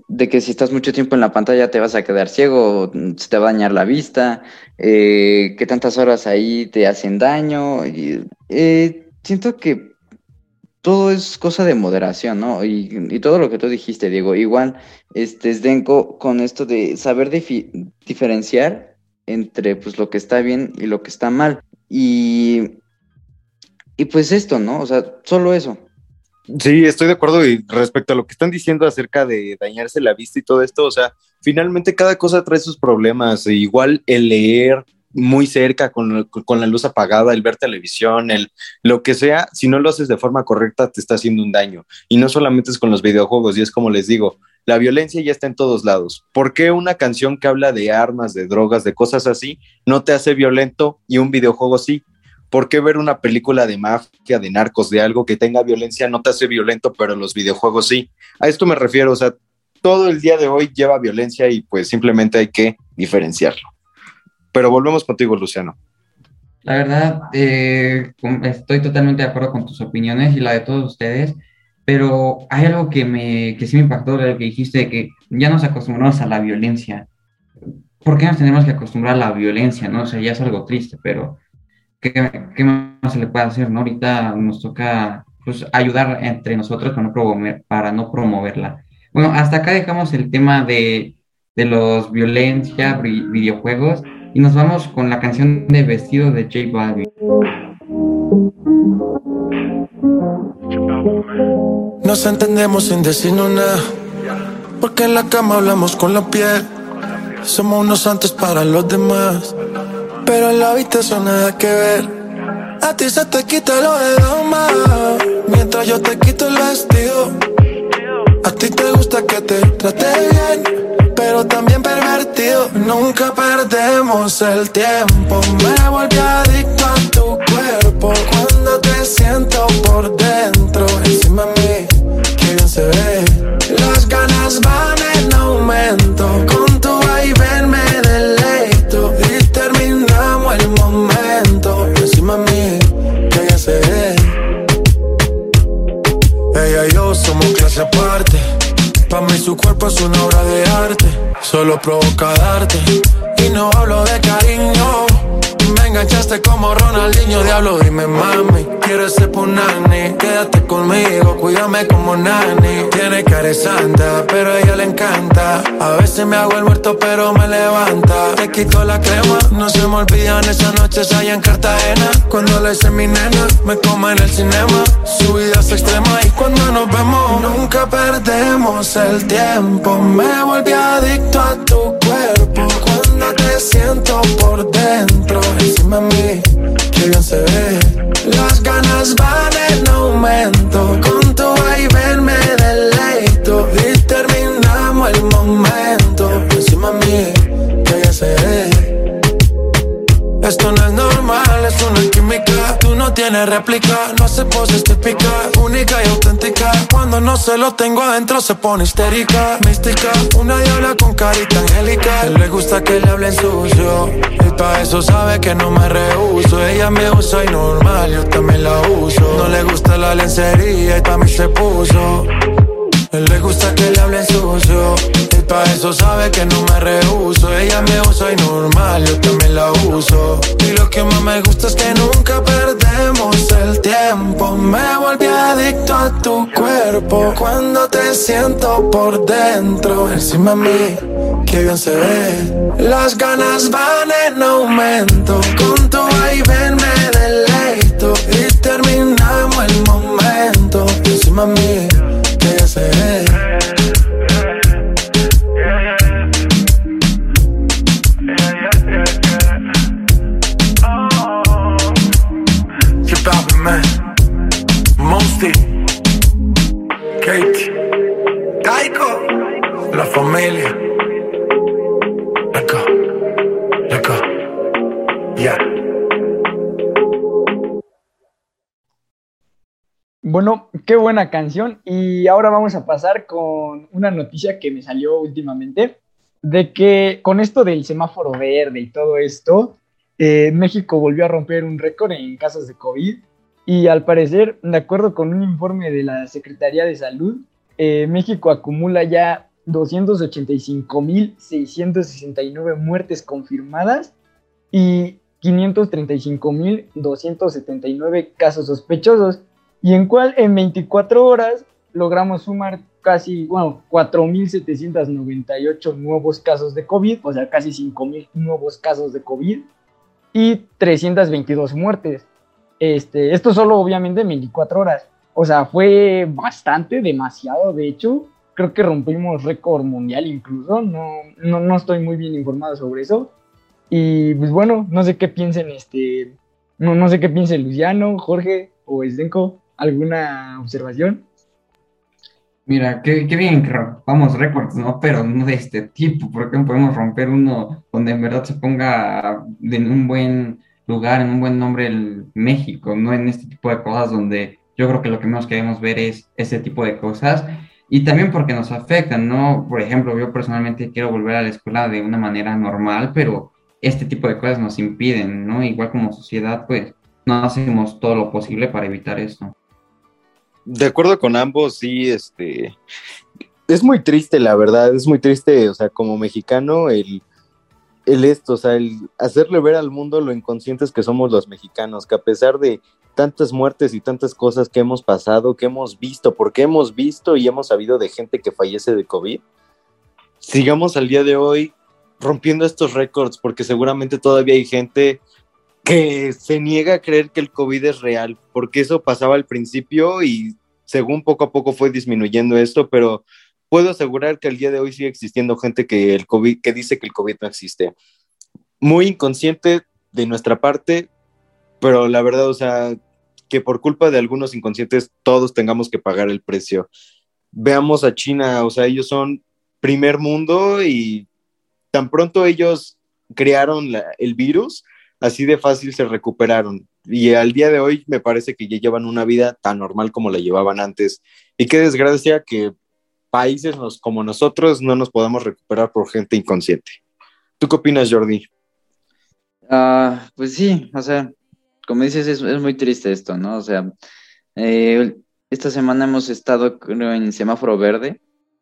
de que si estás mucho tiempo en la pantalla te vas a quedar ciego, se te va a dañar la vista, eh, que tantas horas ahí te hacen daño. eh, siento que todo es cosa de moderación, ¿no? Y, y todo lo que tú dijiste, Diego, igual, este, Zdenko, con esto de saber diferenciar entre, pues, lo que está bien y lo que está mal. Y, y pues esto, ¿no? O sea, solo eso. Sí, estoy de acuerdo y respecto a lo que están diciendo acerca de dañarse la vista y todo esto, o sea, finalmente cada cosa trae sus problemas, e igual el leer muy cerca con, con la luz apagada, el ver televisión, el lo que sea, si no lo haces de forma correcta te está haciendo un daño. Y no solamente es con los videojuegos, y es como les digo, la violencia ya está en todos lados. ¿Por qué una canción que habla de armas, de drogas, de cosas así, no te hace violento y un videojuego sí? ¿Por qué ver una película de mafia, de narcos, de algo que tenga violencia no te hace violento, pero los videojuegos sí? A esto me refiero, o sea, todo el día de hoy lleva violencia y pues simplemente hay que diferenciarlo. Pero volvemos contigo, Luciano. La verdad, eh, estoy totalmente de acuerdo con tus opiniones y la de todos ustedes, pero hay algo que, me, que sí me impactó de lo que dijiste, de que ya nos acostumbramos a la violencia. ¿Por qué nos tenemos que acostumbrar a la violencia, no? O sea, ya es algo triste, pero ¿qué, qué más se le puede hacer, no? Ahorita nos toca pues, ayudar entre nosotros para no, promover, para no promoverla. Bueno, hasta acá dejamos el tema de, de los violencia, vi- videojuegos, y nos vamos con la canción de Vestido de J Balvin. Nos entendemos sin decirnos nada. Porque en la cama hablamos con la piel. Somos unos santos para los demás. Pero en la habitación nada que ver. A ti se te quita lo de dama. Mientras yo te quito el vestido. A ti te gusta que te trate bien. pero también pervertido. Nunca perdemos el tiempo. Me volví adicto a tu cuerpo cuando te siento por dentro. Su cuerpo es una obra de arte. Solo provoca darte. Y no hablo de cariño. Enganchaste como Ronaldinho, diablo, dime mami. Quiero ser punani, quédate conmigo, cuídame como nani. Tiene cara santa, pero a ella le encanta. A veces me hago el muerto, pero me levanta. Te quito la crema, no se me olvidan esas noches allá en Cartagena. Cuando le hice mi nena, me como en el cinema. Su vida es extrema y cuando nos vemos, nunca perdemos el tiempo. Me volví adicto a tu cuerpo. Cuando te siento por dentro, encima de mí, que bien se ve. Las ganas van en aumento. Con tu vaivén me deleito. Y terminamos el momento, encima de no tienes réplica, no hace poses típicas. Única y auténtica. Cuando no se lo tengo adentro se pone histérica. Mística, una diabla con carita angélica. Él le gusta que le hablen sucio. Y pa' eso sabe que no me rehuso. Ella me usa y normal, yo también la uso. No le gusta la lencería y mí se puso. Él le gusta que le hablen sucio. Y pa' eso sabe que no me rehuso. Ella me usa y normal, yo también la uso. Y lo que más me gusta es que nunca perdemos el tiempo. Me volví adicto a tu cuerpo. Cuando te siento por dentro Encima de mí, que bien se ve. Las ganas van en aumento. Con tu vaivén me deleito Y terminamos el momento. Encima de mí, qué buena canción. Y ahora vamos a pasar con una noticia que me salió últimamente, de que con esto del semáforo verde y todo esto, eh, México volvió a romper un récord en casos de COVID. Y al parecer, de acuerdo con un informe de la Secretaría de Salud, eh, México acumula ya 285.669 muertes confirmadas y 535.279 casos sospechosos y en cual en 24 horas logramos sumar casi, bueno, 4.798 nuevos casos de COVID, o sea, casi 5.000 nuevos casos de COVID y 322 muertes. Este, esto solo obviamente en 24 horas. O sea, fue bastante, demasiado, de hecho. Creo que rompimos récord mundial incluso. No, no, no estoy muy bien informado sobre eso. Y pues bueno, no sé qué piensen este. No, no sé qué piense Luciano, Jorge o Esdenko. ¿Alguna observación? Mira, qué, bien que rompamos récords, ¿no? Pero no de este tipo, porque no podemos romper uno donde en verdad se ponga en un buen lugar, en un buen nombre el México, no en este tipo de cosas donde yo creo que lo que menos queremos ver es ese tipo de cosas y también porque nos afectan, ¿no? Por ejemplo, yo personalmente quiero volver a la escuela de una manera normal, pero este tipo de cosas nos impiden, ¿no? Igual como sociedad, pues no hacemos todo lo posible para evitar esto. De acuerdo con ambos, sí, este. Es muy triste, la verdad, es muy triste, o sea, como mexicano, el, el esto, o sea, el hacerle ver al mundo lo inconscientes que somos los mexicanos, que a pesar de tantas muertes y tantas cosas que hemos pasado, que hemos visto, porque hemos visto y hemos sabido de gente que fallece de COVID, sigamos al día de hoy rompiendo estos récords, porque seguramente todavía hay gente que se niega a creer que el COVID es real, porque eso pasaba al principio y según poco a poco fue disminuyendo esto, pero puedo asegurar que al día de hoy sigue existiendo gente que, el COVID, que dice que el COVID no existe. Muy inconsciente de nuestra parte, pero la verdad, o sea, que por culpa de algunos inconscientes todos tengamos que pagar el precio. Veamos a China, o sea, ellos son primer mundo y tan pronto ellos crearon el virus, así de fácil se recuperaron. Y al día de hoy me parece que ya llevan una vida tan normal como la llevaban antes. Y qué desgracia que países como nosotros no nos podamos recuperar por gente inconsciente. ¿Tú qué opinas, Jordi? Ah, pues sí, o sea, como dices, es, es muy triste esto, ¿no? O sea, eh, esta semana hemos estado en semáforo verde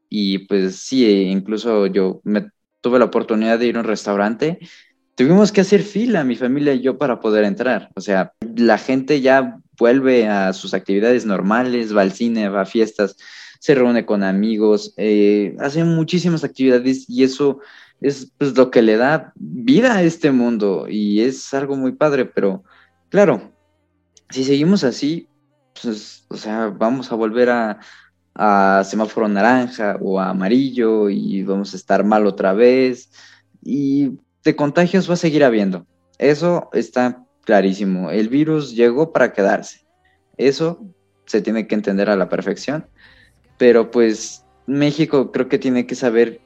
y pues sí, eh, incluso yo me tuve la oportunidad de ir a un restaurante. Tuvimos que hacer fila, mi familia y yo, para poder entrar. O sea, la gente ya vuelve a sus actividades normales, va al cine, va a fiestas, se reúne con amigos, eh, hace muchísimas actividades y eso es pues, lo que le da vida a este mundo y es algo muy padre, pero claro, si seguimos así, pues, o sea, vamos a volver a, semáforo naranja o amarillo y vamos a estar mal otra vez y de contagios va a seguir habiendo. Eso está clarísimo. El virus llegó para quedarse. Eso se tiene que entender a la perfección, pero pues México creo que tiene que saber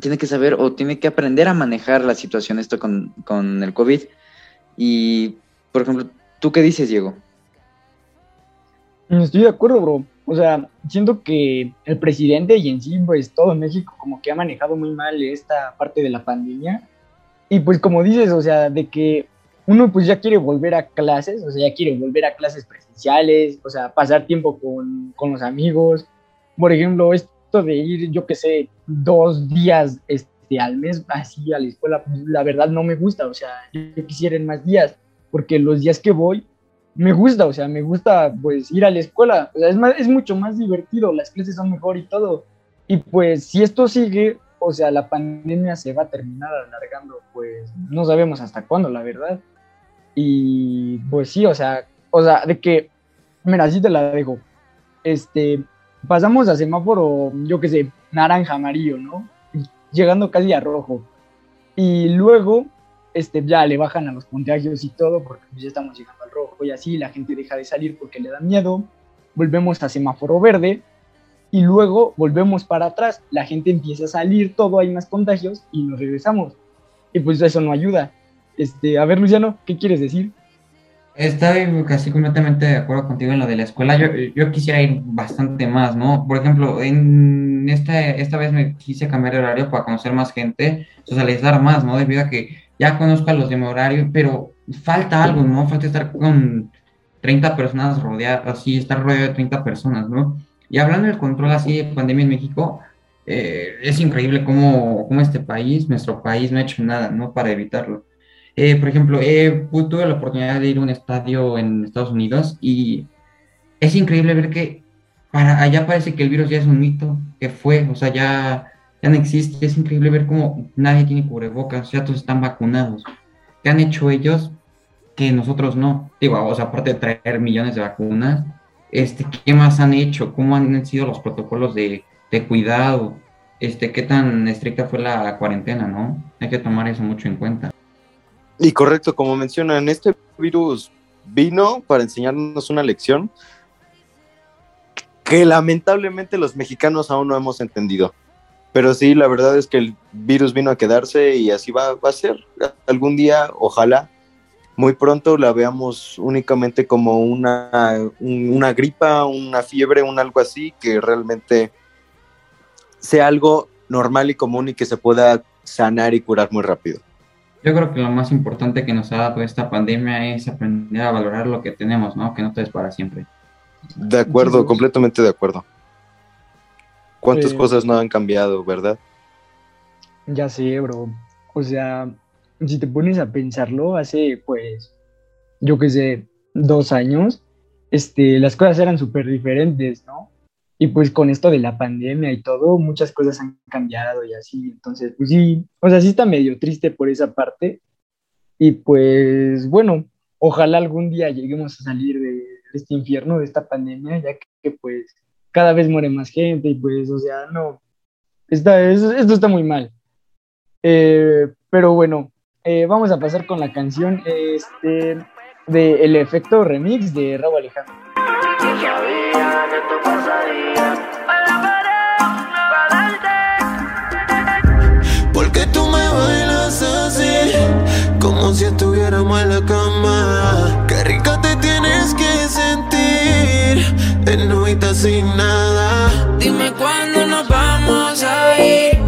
tiene que saber o tiene que aprender a manejar la situación esto con, con el COVID. Y, por ejemplo, ¿tú qué dices, Diego? Estoy de acuerdo, bro. O sea, siento que el presidente y en sí, pues todo México como que ha manejado muy mal esta parte de la pandemia. Y pues como dices, o sea, de que uno pues ya quiere volver a clases, o sea, ya quiere volver a clases presenciales, o sea, pasar tiempo con, con los amigos. Por ejemplo, esto de ir, yo qué sé, dos días este, al mes así a la escuela, la verdad no me gusta, o sea, yo quisiera ir más días, porque los días que voy me gusta, o sea, me gusta pues ir a la escuela, es, más, es mucho más divertido, las clases son mejor y todo. Y pues si esto sigue, o sea, la pandemia se va a terminar alargando, pues no sabemos hasta cuándo, la verdad. Y pues sí, o sea, o sea, de que, mira, así te la dejo. Este, pasamos a semáforo, yo qué sé, naranja, amarillo, ¿no? Llegando casi a rojo. Y luego, este, ya le bajan a los contagios y todo, porque pues, ya estamos llegando al rojo y así, la gente deja de salir porque le da miedo. Volvemos a semáforo verde y luego volvemos para atrás. La gente empieza a salir, todo hay más contagios y nos regresamos. Y pues eso no ayuda. Este, a ver, Luciano, ¿qué quieres decir? Estoy casi completamente de acuerdo contigo en lo de la escuela. Yo, yo quisiera ir bastante más, ¿no? Por ejemplo, en esta, esta vez me quise cambiar de horario para conocer más gente, socializar más, ¿no? Debido a que ya conozco a los de mi horario, pero falta algo, ¿no? Falta estar con 30 personas rodeadas, así, estar rodeado de 30 personas, ¿no? Y hablando del control así de pandemia en México, eh, es increíble cómo, cómo este país, nuestro país, no ha hecho nada, ¿no? Para evitarlo. Eh, por ejemplo, eh, tuve la oportunidad de ir a un estadio en Estados Unidos y es increíble ver que para allá parece que el virus ya es un mito, que fue, o sea, ya, existe. Es increíble ver cómo nadie tiene cubrebocas, ya todos están vacunados. ¿Qué han hecho ellos que nosotros no? Digo, aparte de traer millones de vacunas, este, ¿qué más han hecho? ¿Cómo han sido los protocolos de, de cuidado? Este, ¿qué tan estricta fue la cuarentena, no? Hay que tomar eso mucho en cuenta. Y correcto, como mencionan, este virus vino para enseñarnos una lección que lamentablemente los mexicanos aún no hemos entendido. Pero sí, la verdad es que el virus vino a quedarse y así va, va a ser. Algún día, ojalá, muy pronto la veamos únicamente como una, un- una gripa, una fiebre, un algo así, que realmente sea algo normal y común y que se pueda sanar y curar muy rápido. Yo creo que lo más importante que nos ha dado esta pandemia es aprender a valorar lo que tenemos, ¿no? Que no todo es para siempre. De acuerdo, completamente de acuerdo. ¿Cuántas cosas no han cambiado, verdad? Ya sé, bro. O sea, si te pones a pensarlo, hace pues, yo qué sé, dos años, este, las cosas eran súper diferentes, ¿no? Y pues con esto de la pandemia y todo, muchas cosas han cambiado y así. Entonces, pues sí, o sea, sí está medio triste por esa parte. Y pues, bueno, ojalá algún día lleguemos a salir de este infierno, de esta pandemia, ya que, que, pues cada vez muere más gente y pues, o sea, no, está, esto está muy mal. Eh, pero bueno, eh, vamos a pasar con la canción este, de El Efecto Remix de Raúl Alejandro. Porque tú me bailas así, como si estuviéramos en la cama. Qué rica de sin nada. Dime cuándo nos vamos a ir,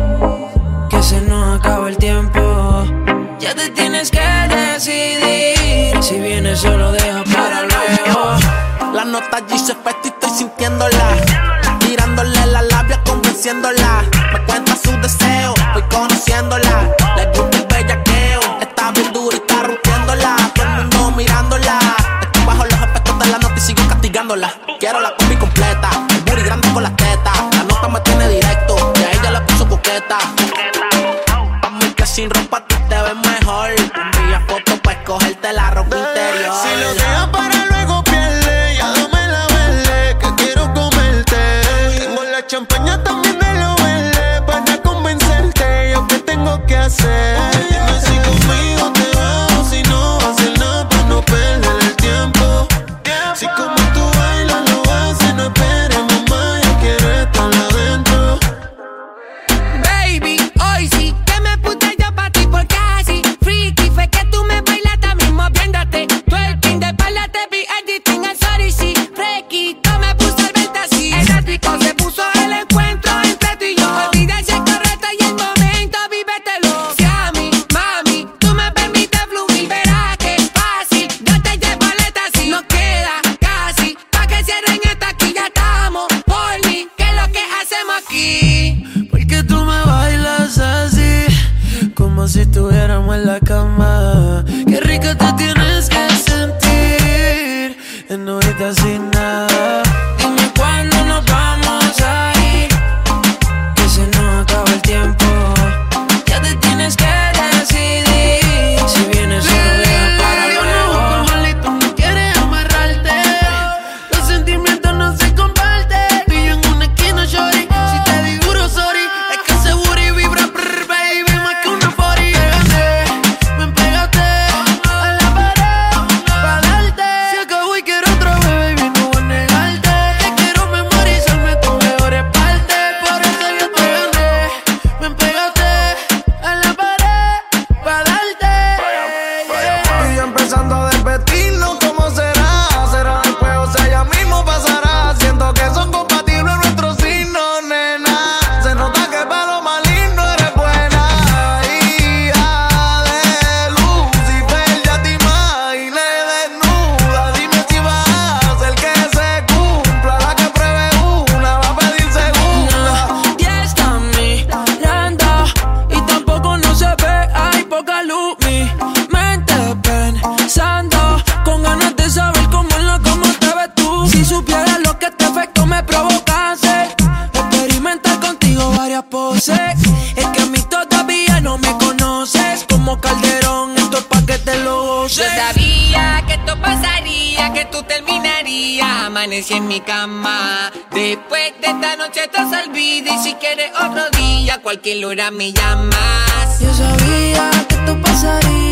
que se nos acaba el tiempo. Ya te tienes que decidir, si vienes solo deja para luego. La nota allí se y estoy sintiéndola, tirándole la labia, convenciéndola. Me cuenta su deseo, voy conociéndola. en mi cama. Después de esta noche estás al vida y si quieres otro día, cualquier hora me llamas. Yo sabía que tú pasarías.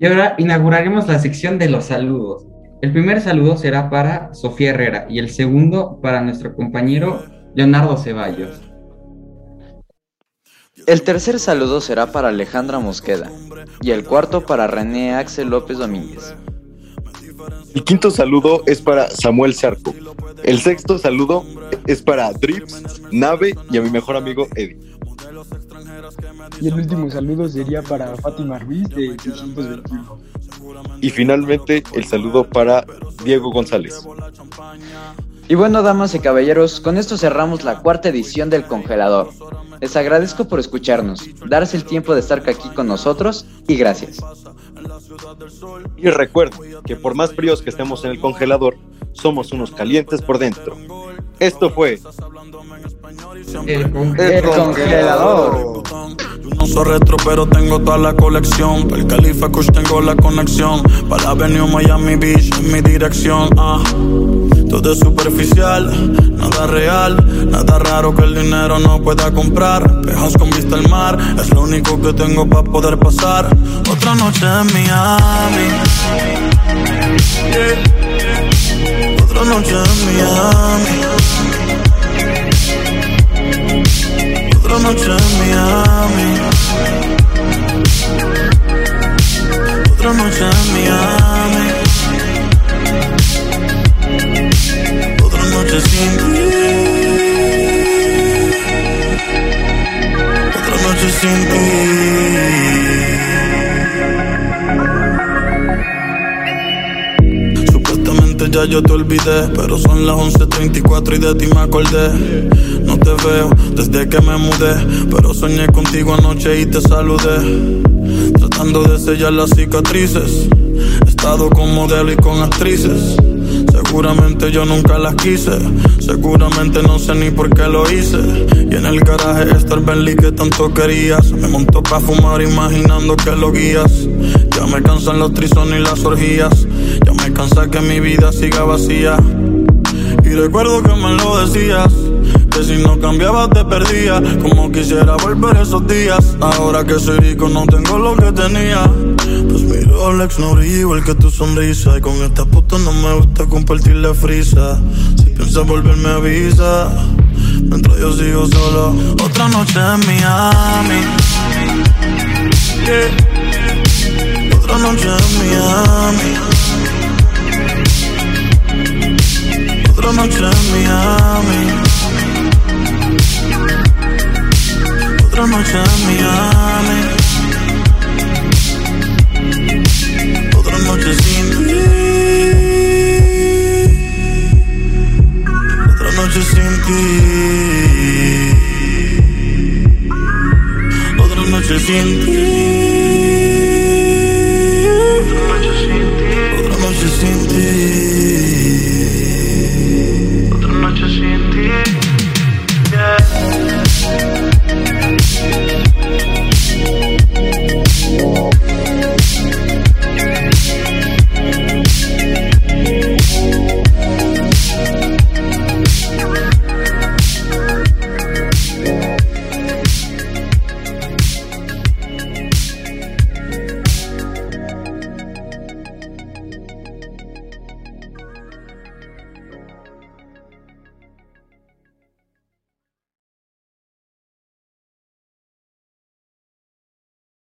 Y ahora inauguraremos la sección de los saludos. El primer saludo será para Sofía Herrera y el segundo para nuestro compañero Leonardo Ceballos. El tercer saludo será para Alejandra Mosqueda y el cuarto para René Axel López Domínguez. El quinto saludo es para Samuel Sarco. El sexto saludo es para Drips, Nave y a mi mejor amigo Eddie. Y el último saludo sería para Fátima Ruiz de 621. Y finalmente, el saludo para Diego González. Y bueno, damas y caballeros, con esto cerramos la cuarta edición del congelador. Les agradezco por escucharnos, darse el tiempo de estar aquí con nosotros y gracias. Y recuerden que por más fríos que estemos en el congelador, somos unos calientes por dentro. Esto fue El El congelador. No soy retro, pero tengo toda la colección. Para el Califa Kush tengo la conexión. Para la Avenue Miami Beach en mi dirección. Ah. Todo es superficial, nada real. Nada raro que el dinero no pueda comprar. Pejas con vista al mar, es lo único que tengo para poder pasar. Otra noche en Miami. Yeah. Otra noche en Miami. Noche en Miami. Otra noche en Miami. Otra noche sin ti. Otra noche sin ti. Ya yo te olvidé, pero son las 11.34 y de ti me acordé. No te veo desde que me mudé, pero soñé contigo anoche y te saludé. Tratando de sellar las cicatrices, he estado con modelo y con actrices. Seguramente yo nunca las quise, seguramente no sé ni por qué lo hice. Y en el garaje está el Bentley que tanto querías. Me montó pa' fumar imaginando que lo guías. Ya me cansan los trisones y las orgías. Ya me cansa que mi vida siga vacía. Y recuerdo que me lo decías. Que si no cambiaba te perdía Como quisiera volver esos días Ahora que soy rico no tengo lo que tenía Pues mi Rolex no brilla igual que tu sonrisa. Y con esta puta no me gusta compartir la frisa. Si piensas volverme avisa. Mientras yo sigo solo Otra noche en Miami. Yeah. Otra noche en Miami. Otra noche en Miami. Otra noche en Miami noche sin ti Otra noche sin ti. Otra noche sin ti. Otra noche sin ti